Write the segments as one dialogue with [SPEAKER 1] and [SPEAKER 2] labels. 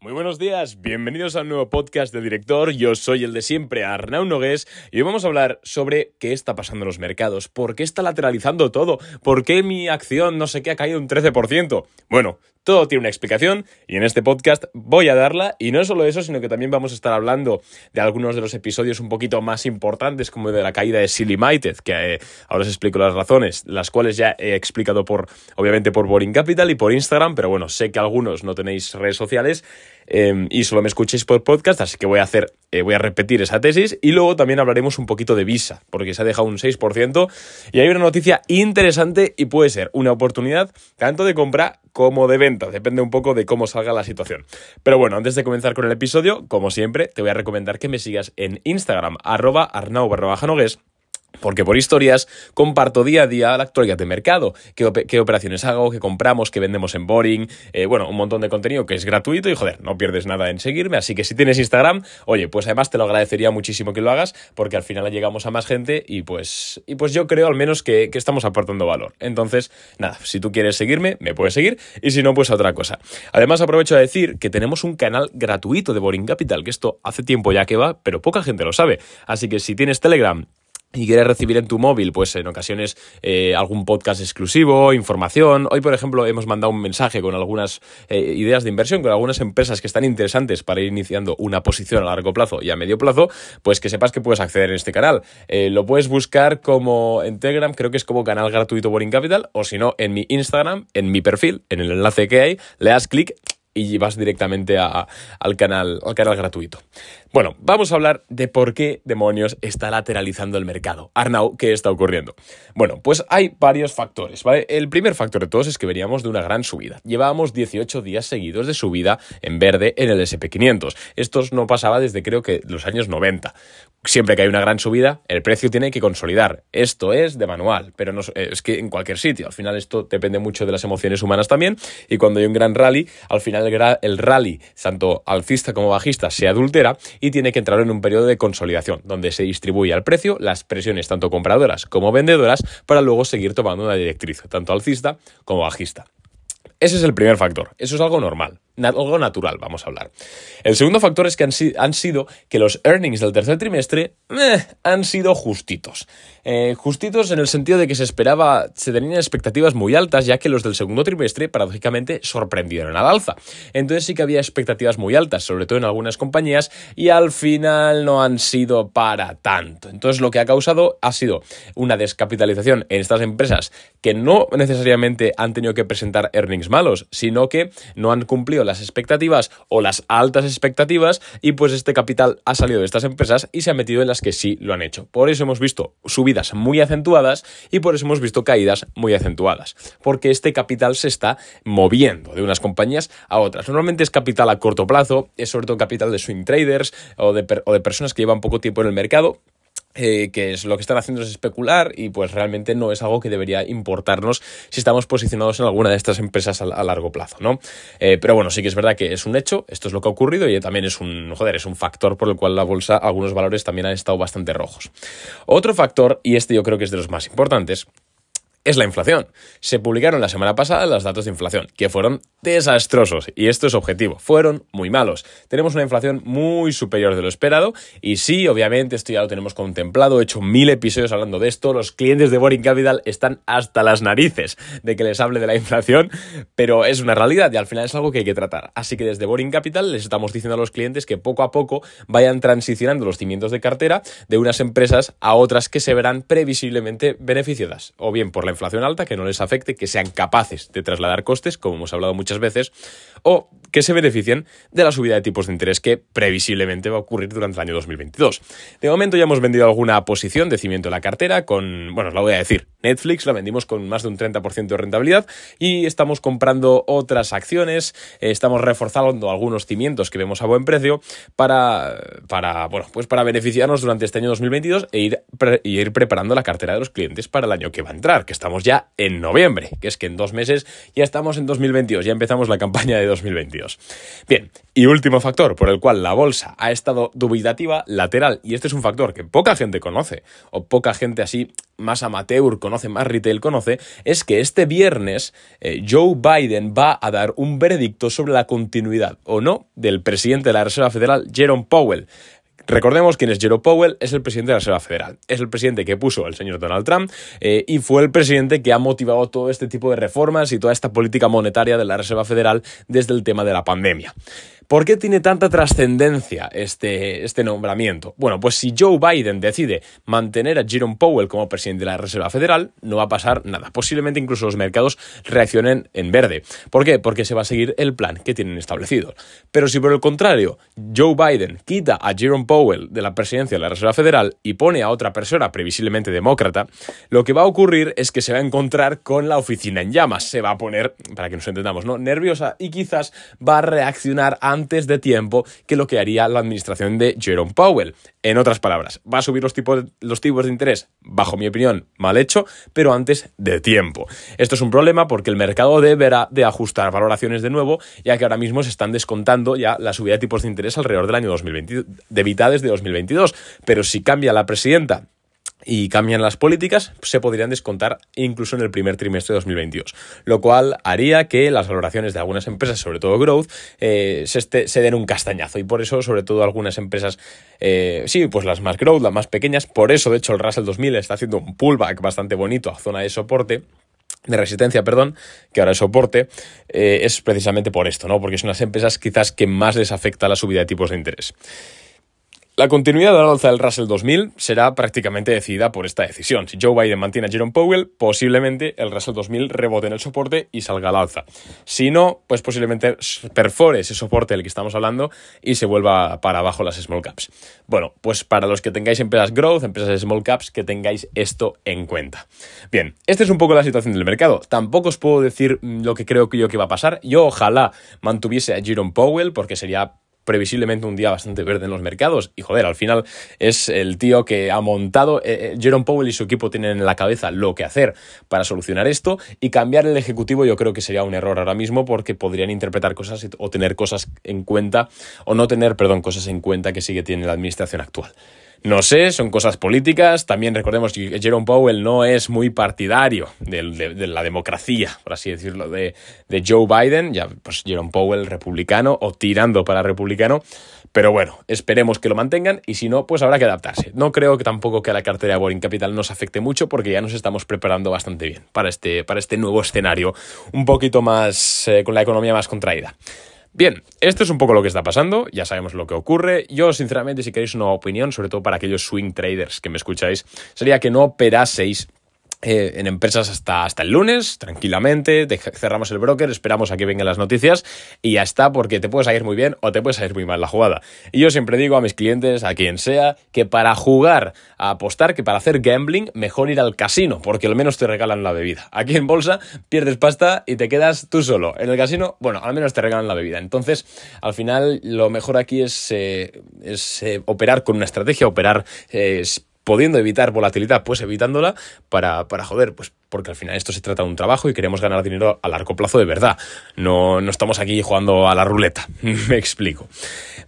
[SPEAKER 1] Muy buenos días, bienvenidos a un nuevo podcast de director. Yo soy el de siempre, Arnau Nogués, y hoy vamos a hablar sobre qué está pasando en los mercados, por qué está lateralizando todo, por qué mi acción no sé qué ha caído un 13%. Bueno, todo tiene una explicación y en este podcast voy a darla y no solo eso, sino que también vamos a estar hablando de algunos de los episodios un poquito más importantes como de la caída de Silly Mighted, que eh, ahora os explico las razones, las cuales ya he explicado por obviamente por Boring Capital y por Instagram, pero bueno, sé que algunos no tenéis redes sociales em, y solo me escuchéis por podcast, así que voy a hacer eh, voy a repetir esa tesis y luego también hablaremos un poquito de Visa, porque se ha dejado un 6% y hay una noticia interesante y puede ser una oportunidad tanto de compra como de venta. Depende un poco de cómo salga la situación. Pero bueno, antes de comenzar con el episodio, como siempre, te voy a recomendar que me sigas en Instagram, arroba arnau porque por historias comparto día a día la actualidad de mercado, qué, operaciones hago, qué compramos, qué vendemos en Boring, eh, bueno, un montón de contenido que es gratuito y joder, no pierdes nada en seguirme, así que si tienes Instagram, oye, pues además te lo agradecería muchísimo que lo hagas porque al final llegamos a más gente y pues, y pues yo creo al menos que, que estamos aportando valor. Entonces, nada, si tú quieres seguirme, me puedes seguir y si no, pues a otra cosa. Además aprovecho a decir que tenemos un canal gratuito de Boring Capital, que esto hace tiempo ya que va, pero poca gente lo sabe. Así que si tienes Telegram y quieres recibir en tu móvil, pues en ocasiones eh, algún podcast exclusivo, información. Hoy, por ejemplo, hemos mandado un mensaje con algunas eh, ideas de inversión, con algunas empresas que están interesantes para ir iniciando una posición a largo plazo y a medio plazo, pues que sepas que puedes acceder en este canal. Eh, lo puedes buscar como en Telegram, creo que es como canal gratuito Boring Capital, o si no, en mi Instagram, en mi perfil, en el enlace que hay, le das clic y vas directamente al, canal, al canal gratuito. Bueno, vamos a hablar de por qué demonios está lateralizando el mercado. Arnau, ¿qué está ocurriendo? Bueno, pues hay varios factores. El primer factor de todos es que veníamos de una gran subida. Llevábamos 18 días seguidos de subida en verde en el SP500. Esto no pasaba desde creo que los años 90. Siempre que hay una gran subida, el precio tiene que consolidar. Esto es de manual, pero no, es que en cualquier sitio. Al final esto depende mucho de las emociones humanas también. Y cuando hay un gran rally, al final el, el rally, tanto alcista como bajista, se adultera y tiene que entrar en un periodo de consolidación, donde se distribuye al precio las presiones tanto compradoras como vendedoras para luego seguir tomando una directriz, tanto alcista como bajista. Ese es el primer factor, eso es algo normal algo natural, vamos a hablar. El segundo factor es que han, sido que los earnings del tercer trimestre eh, han sido justitos. Eh, justitos en el sentido de que se esperaba, se tenían expectativas muy altas, ya que los del segundo trimestre, paradójicamente, sorprendieron al alza. Entonces sí que había expectativas muy altas, sobre todo en algunas compañías, y al final no han sido para tanto. Entonces lo que ha causado ha sido una descapitalización en estas empresas que no necesariamente han tenido que presentar earnings malos, sino que no han cumplido las expectativas o las altas expectativas y pues este capital ha salido de estas empresas y se ha metido en las que sí lo han hecho. Por eso hemos visto subidas muy acentuadas y por eso hemos visto caídas muy acentuadas. Porque este capital se está moviendo de unas compañías a otras. Normalmente es capital a corto plazo, es sobre todo capital de swing traders o de, o de personas que llevan poco tiempo en el mercado eh, que es lo que están haciendo es especular y pues realmente no es algo que debería importarnos si estamos posicionados en alguna de estas empresas a, largo plazo, ¿no? Eh, pero bueno, sí que es verdad que es un hecho, esto es lo que ha ocurrido y también es un, joder, es un factor por el cual la bolsa, algunos valores también han estado bastante rojos. Otro factor, y este yo creo que es de los más importantes, es la inflación. Se publicaron la semana pasada los datos de inflación, que fueron desastrosos, y esto es objetivo, fueron muy malos. Tenemos una inflación muy superior de lo esperado, y sí, obviamente, esto ya lo tenemos contemplado, he hecho mil episodios hablando de esto, los clientes de Boring Capital están hasta las narices de que les hable de la inflación, pero es una realidad y al final es algo que hay que tratar. Así que desde Boring Capital les estamos diciendo a los clientes que poco a poco vayan transicionando los cimientos de cartera de unas empresas a otras que se verán previsiblemente beneficiadas, o bien por la inflación alta, que no les afecte, que sean capaces de trasladar costes, como hemos hablado muchas veces, o que se beneficien de la subida de tipos de interés que previsiblemente va a ocurrir durante el año 2022. De momento ya hemos vendido alguna posición de cimiento de la cartera con, bueno, os la voy a decir, Netflix la vendimos con más de un 30% de rentabilidad y estamos comprando otras acciones, eh, estamos reforzando algunos cimientos que vemos a buen precio para, para, bueno, pues para beneficiarnos durante este año 2022 e ir, ir preparando la cartera de los clientes para el año que va a entrar, que estamos ya en noviembre, que es que en dos meses ya estamos en 2022, ya empezamos la campaña de 2022. 2022. Bien, y último factor por el cual la bolsa ha estado dubitativa, lateral, y este es un factor que poca gente conoce, o poca gente así más amateur conoce, más retail conoce, es que este viernes eh, Joe Biden va a dar un veredicto sobre la continuidad o no del presidente de la Reserva Federal, Jerome Powell. Recordemos quién es Jerome Powell, es el presidente de la Reserva Federal. Es el presidente que puso el señor Donald Trump eh, y fue el presidente que ha motivado todo este tipo de reformas y toda esta política monetaria de la Reserva Federal desde el tema de la pandemia. ¿Por qué tiene tanta trascendencia este, este nombramiento? Bueno, pues si Joe Biden decide mantener a Jerome Powell como presidente de la Reserva Federal, no va a pasar nada. Posiblemente incluso los mercados reaccionen en verde. ¿Por qué? Porque se va a seguir el plan que tienen establecido. Pero si por el contrario Joe Biden quita a Jerome Powell de la presidencia de la Reserva Federal y pone a otra persona, previsiblemente demócrata, lo que va a ocurrir es que se va a encontrar con la oficina en llamas. Se va a poner, para que nos entendamos, ¿no? nerviosa y quizás va a reaccionar a antes de tiempo que lo que haría la administración de Jerome Powell. En otras palabras, va a subir los tipos, los tipos de interés, bajo mi opinión, mal hecho, pero antes de tiempo. Esto es un problema porque el mercado deberá de ajustar valoraciones de nuevo, ya que ahora mismo se están descontando ya la subida de tipos de interés alrededor del año 2020, de mitades de 2022. Pero si cambia la presidenta y cambian las políticas, se podrían descontar incluso en el primer trimestre de 2022, lo cual haría que las valoraciones de algunas empresas, sobre todo growth, eh, se, den un castañazo y por eso, sobre todo algunas empresas, eh, sí, pues las más growth, las más pequeñas, por eso de hecho el Russell 2000 está haciendo un pullback bastante bonito a zona de soporte de resistencia, perdón, que ahora es soporte, eh, es precisamente por esto, ¿no? Porque son las empresas quizás que más les afecta la subida de tipos de interés. La continuidad de la alza del Russell 2000 será prácticamente decidida por esta decisión. Si Joe Biden mantiene a Jerome Powell, posiblemente el Russell 2000 rebote en el soporte y salga al alza. Si no, pues posiblemente perfore ese soporte del que estamos hablando y se vuelva para abajo las small caps. Bueno, pues para los que tengáis empresas growth, empresas small caps, que tengáis esto en cuenta. Bien, esta es un poco la situación del mercado. Tampoco os puedo decir lo que creo que yo que va a pasar. Yo ojalá mantuviese a Jerome Powell porque sería previsiblemente un día bastante verde en los mercados. Y joder, al final es el tío que ha montado. Eh, eh, Jerome Powell y su equipo tienen en la cabeza lo que hacer para solucionar esto. Y cambiar el ejecutivo yo creo que sería un error ahora mismo porque podrían interpretar cosas o tener cosas en cuenta, o no tener, perdón, cosas en cuenta que sigue tiene la administración actual. No sé, son cosas políticas. También recordemos que Jerome Powell no es muy partidario de, la democracia, por así decirlo, de, Joe Biden. Ya, pues Jerome Powell republicano o tirando para republicano. Pero bueno, esperemos que lo mantengan y si no, pues habrá que adaptarse. No creo que tampoco que la cartera de Boring Capital nos afecte mucho porque ya nos estamos preparando bastante bien para este, para este nuevo escenario, un poquito más eh, con la economía más contraída. Bien, esto es un poco lo que está pasando, ya sabemos lo que ocurre. Yo, sinceramente, si queréis una opinión, sobre todo para aquellos swing traders que me escucháis, sería que no operaseis eh, en empresas hasta, hasta el lunes, tranquilamente, cerramos el broker, esperamos a que vengan las noticias y ya está, porque te puede salir muy bien o te puede salir muy mal la jugada. Y yo siempre digo a mis clientes, a quien sea, que para jugar, a apostar, que para hacer gambling, mejor ir al casino, porque al menos te regalan la bebida. Aquí en bolsa pierdes pasta y te quedas tú solo. En el casino, bueno, al menos te regalan la bebida. Entonces, al final, lo mejor aquí es, eh, es eh, operar con una estrategia, operar pudiendo evitar volatilidad, pues evitándola para, para joder, pues porque al final esto se trata de un trabajo y queremos ganar dinero a largo plazo de verdad. No, no estamos aquí jugando a la ruleta. Me explico.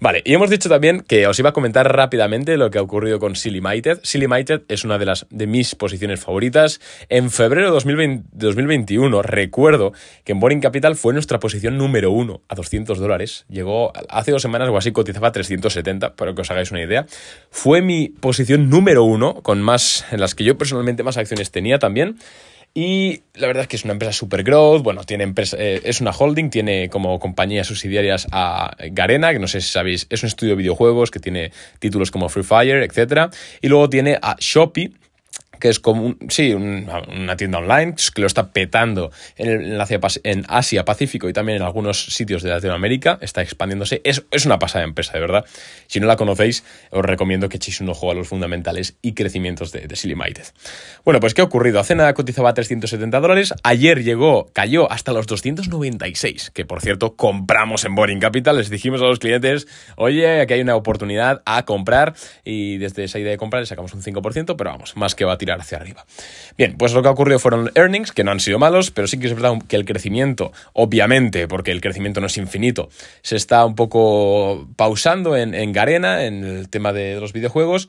[SPEAKER 1] Vale, y hemos dicho también que os iba a comentar rápidamente lo que ha ocurrido con Silly Mited. Silly Mited es una de las de mis posiciones favoritas. En febrero de 2020, 2021 recuerdo que en Boring Capital fue nuestra posición número uno a 200 dólares. Llegó hace dos semanas o así cotizaba a 370, para que os hagáis una idea. Fue mi posición número uno, con más, en las que yo personalmente más acciones tenía también. Y la verdad es que es una empresa super growth, bueno, tiene eh, es una holding, tiene como compañías subsidiarias a Garena, que no sé si sabéis, es un estudio de videojuegos que tiene títulos como Free Fire, etc. Y luego tiene a Shopee, que es como, sí, una tienda online que lo está petando en, Asia, Pacífico y también en algunos sitios de Latinoamérica, está expandiéndose. Es, es una pasada empresa, de verdad. Si no la conocéis, os recomiendo que echéis un ojo a los fundamentales y crecimientos de, de. Bueno, pues ¿qué ha ocurrido? Hace nada cotizaba 370 dólares, ayer llegó, cayó hasta los 296, que por cierto compramos en Boring Capital, les dijimos a los clientes, oye, aquí hay una oportunidad a comprar y desde esa idea de comprar le sacamos un 5%, pero vamos, más que a hacia arriba. Bien, pues lo que ha ocurrido fueron earnings, que no han sido malos, pero sí que es verdad que el crecimiento, obviamente, porque el crecimiento no es infinito, se está un poco pausando en, en Garena, en el tema de los videojuegos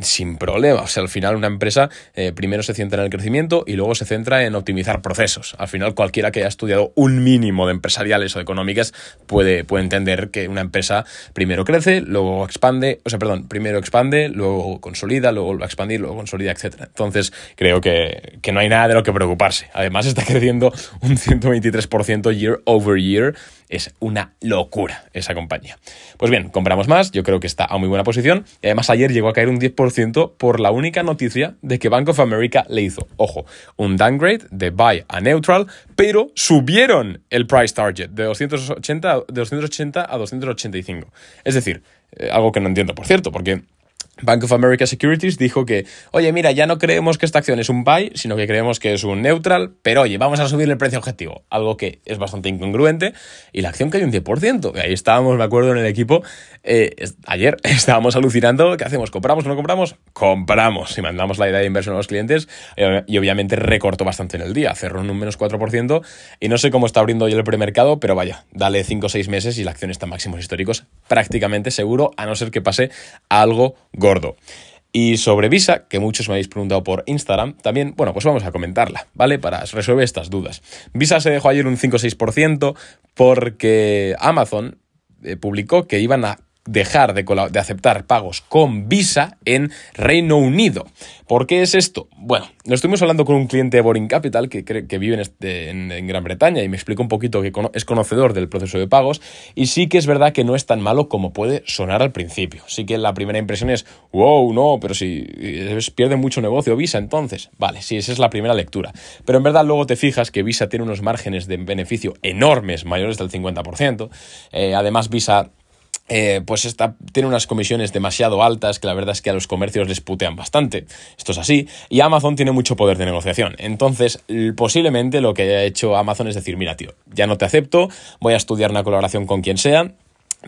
[SPEAKER 1] sin problema. O sea, al final una empresa eh, primero se centra en el crecimiento y luego se centra en optimizar procesos. Al final cualquiera que haya estudiado un mínimo de empresariales o económicas puede, puede entender que una empresa primero crece, luego expande, o sea, perdón, primero expande, luego consolida, luego va a expandir, luego consolida, etc. Entonces creo que, que no hay nada de lo que preocuparse. Además está creciendo un 123% year over year es una locura esa compañía. Pues bien, compramos más, yo creo que está a muy buena posición. Y además ayer llegó a caer un 10% por la única noticia de que Bank of America le hizo, ojo, un downgrade de buy a neutral, pero subieron el price target de 280, de 280 a 285. Es decir, eh, algo que no entiendo, por cierto, porque Bank of America Securities dijo que, oye, mira, ya no creemos que esta acción es un buy, sino que creemos que es un neutral, pero oye, vamos a subir el precio objetivo, algo que es bastante incongruente, y la acción cayó un 10%. Ahí estábamos, me acuerdo, en el equipo, eh, ayer estábamos alucinando, ¿qué hacemos? ¿Compramos o no compramos? Compramos, y mandamos la idea de inversión a los clientes, y obviamente recortó bastante en el día, cerró en un menos 4%, y no sé cómo está abriendo hoy el premercado, pero vaya, dale 5 o 6 meses y la acción está en máximos históricos prácticamente seguro, a no ser que pase algo gordo. Y sobre Visa, que muchos me habéis preguntado por Instagram, también, bueno, pues vamos a comentarla, ¿vale? Para resolver estas dudas. Visa se dejó ayer un 5-6% porque Amazon eh, publicó que iban a dejar de, aceptar pagos con Visa en Reino Unido. ¿Por qué es esto? Bueno, nos estuvimos hablando con un cliente de Boring Capital que, vive este, en, en, Gran Bretaña y me explicó un poquito que es conocedor del proceso de pagos y sí que es verdad que no es tan malo como puede sonar al principio. Sí que la primera impresión es, wow, no, pero si pierde mucho negocio Visa entonces. Vale, sí, esa es la primera lectura. Pero en verdad luego te fijas que Visa tiene unos márgenes de beneficio enormes, mayores del 50%. Eh, además, Visa eh, pues esta, tiene unas comisiones demasiado altas que la verdad es que a los comercios les putean bastante. Esto es así. Y Amazon tiene mucho poder de negociación. Entonces, posiblemente lo que haya hecho Amazon es decir, mira, tío, ya no te acepto, voy a estudiar una colaboración con quien sea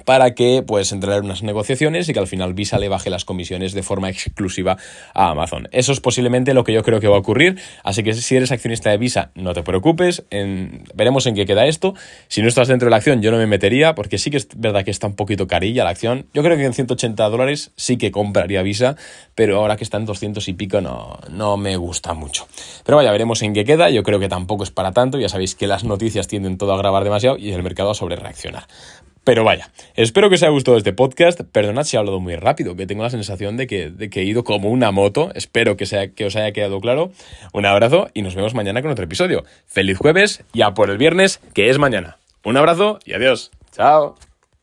[SPEAKER 1] para que pues entrar en unas negociaciones y que al final Visa le baje las comisiones de forma exclusiva a Amazon. Eso es posiblemente lo que yo creo que va a ocurrir, así que si eres accionista de Visa no te preocupes, veremos en qué queda esto. Si no estás dentro de la acción yo no me metería porque sí que es verdad que está un poquito carilla la acción. Yo creo que en 180 dólares sí que compraría Visa, pero ahora que está en 200 y pico no, no me gusta mucho. Pero vaya, veremos en qué queda, yo creo que tampoco es para tanto, ya sabéis que las noticias tienden todo a grabar demasiado y el mercado a sobre reaccionar. Pero vaya, espero que os haya gustado este podcast. Perdonad si he hablado muy rápido, que tengo la sensación de que, he ido como una moto. Espero que, que os haya quedado claro. Un abrazo y nos vemos mañana con otro episodio. Feliz jueves y a por el viernes, que es mañana. Un abrazo y adiós. Chao.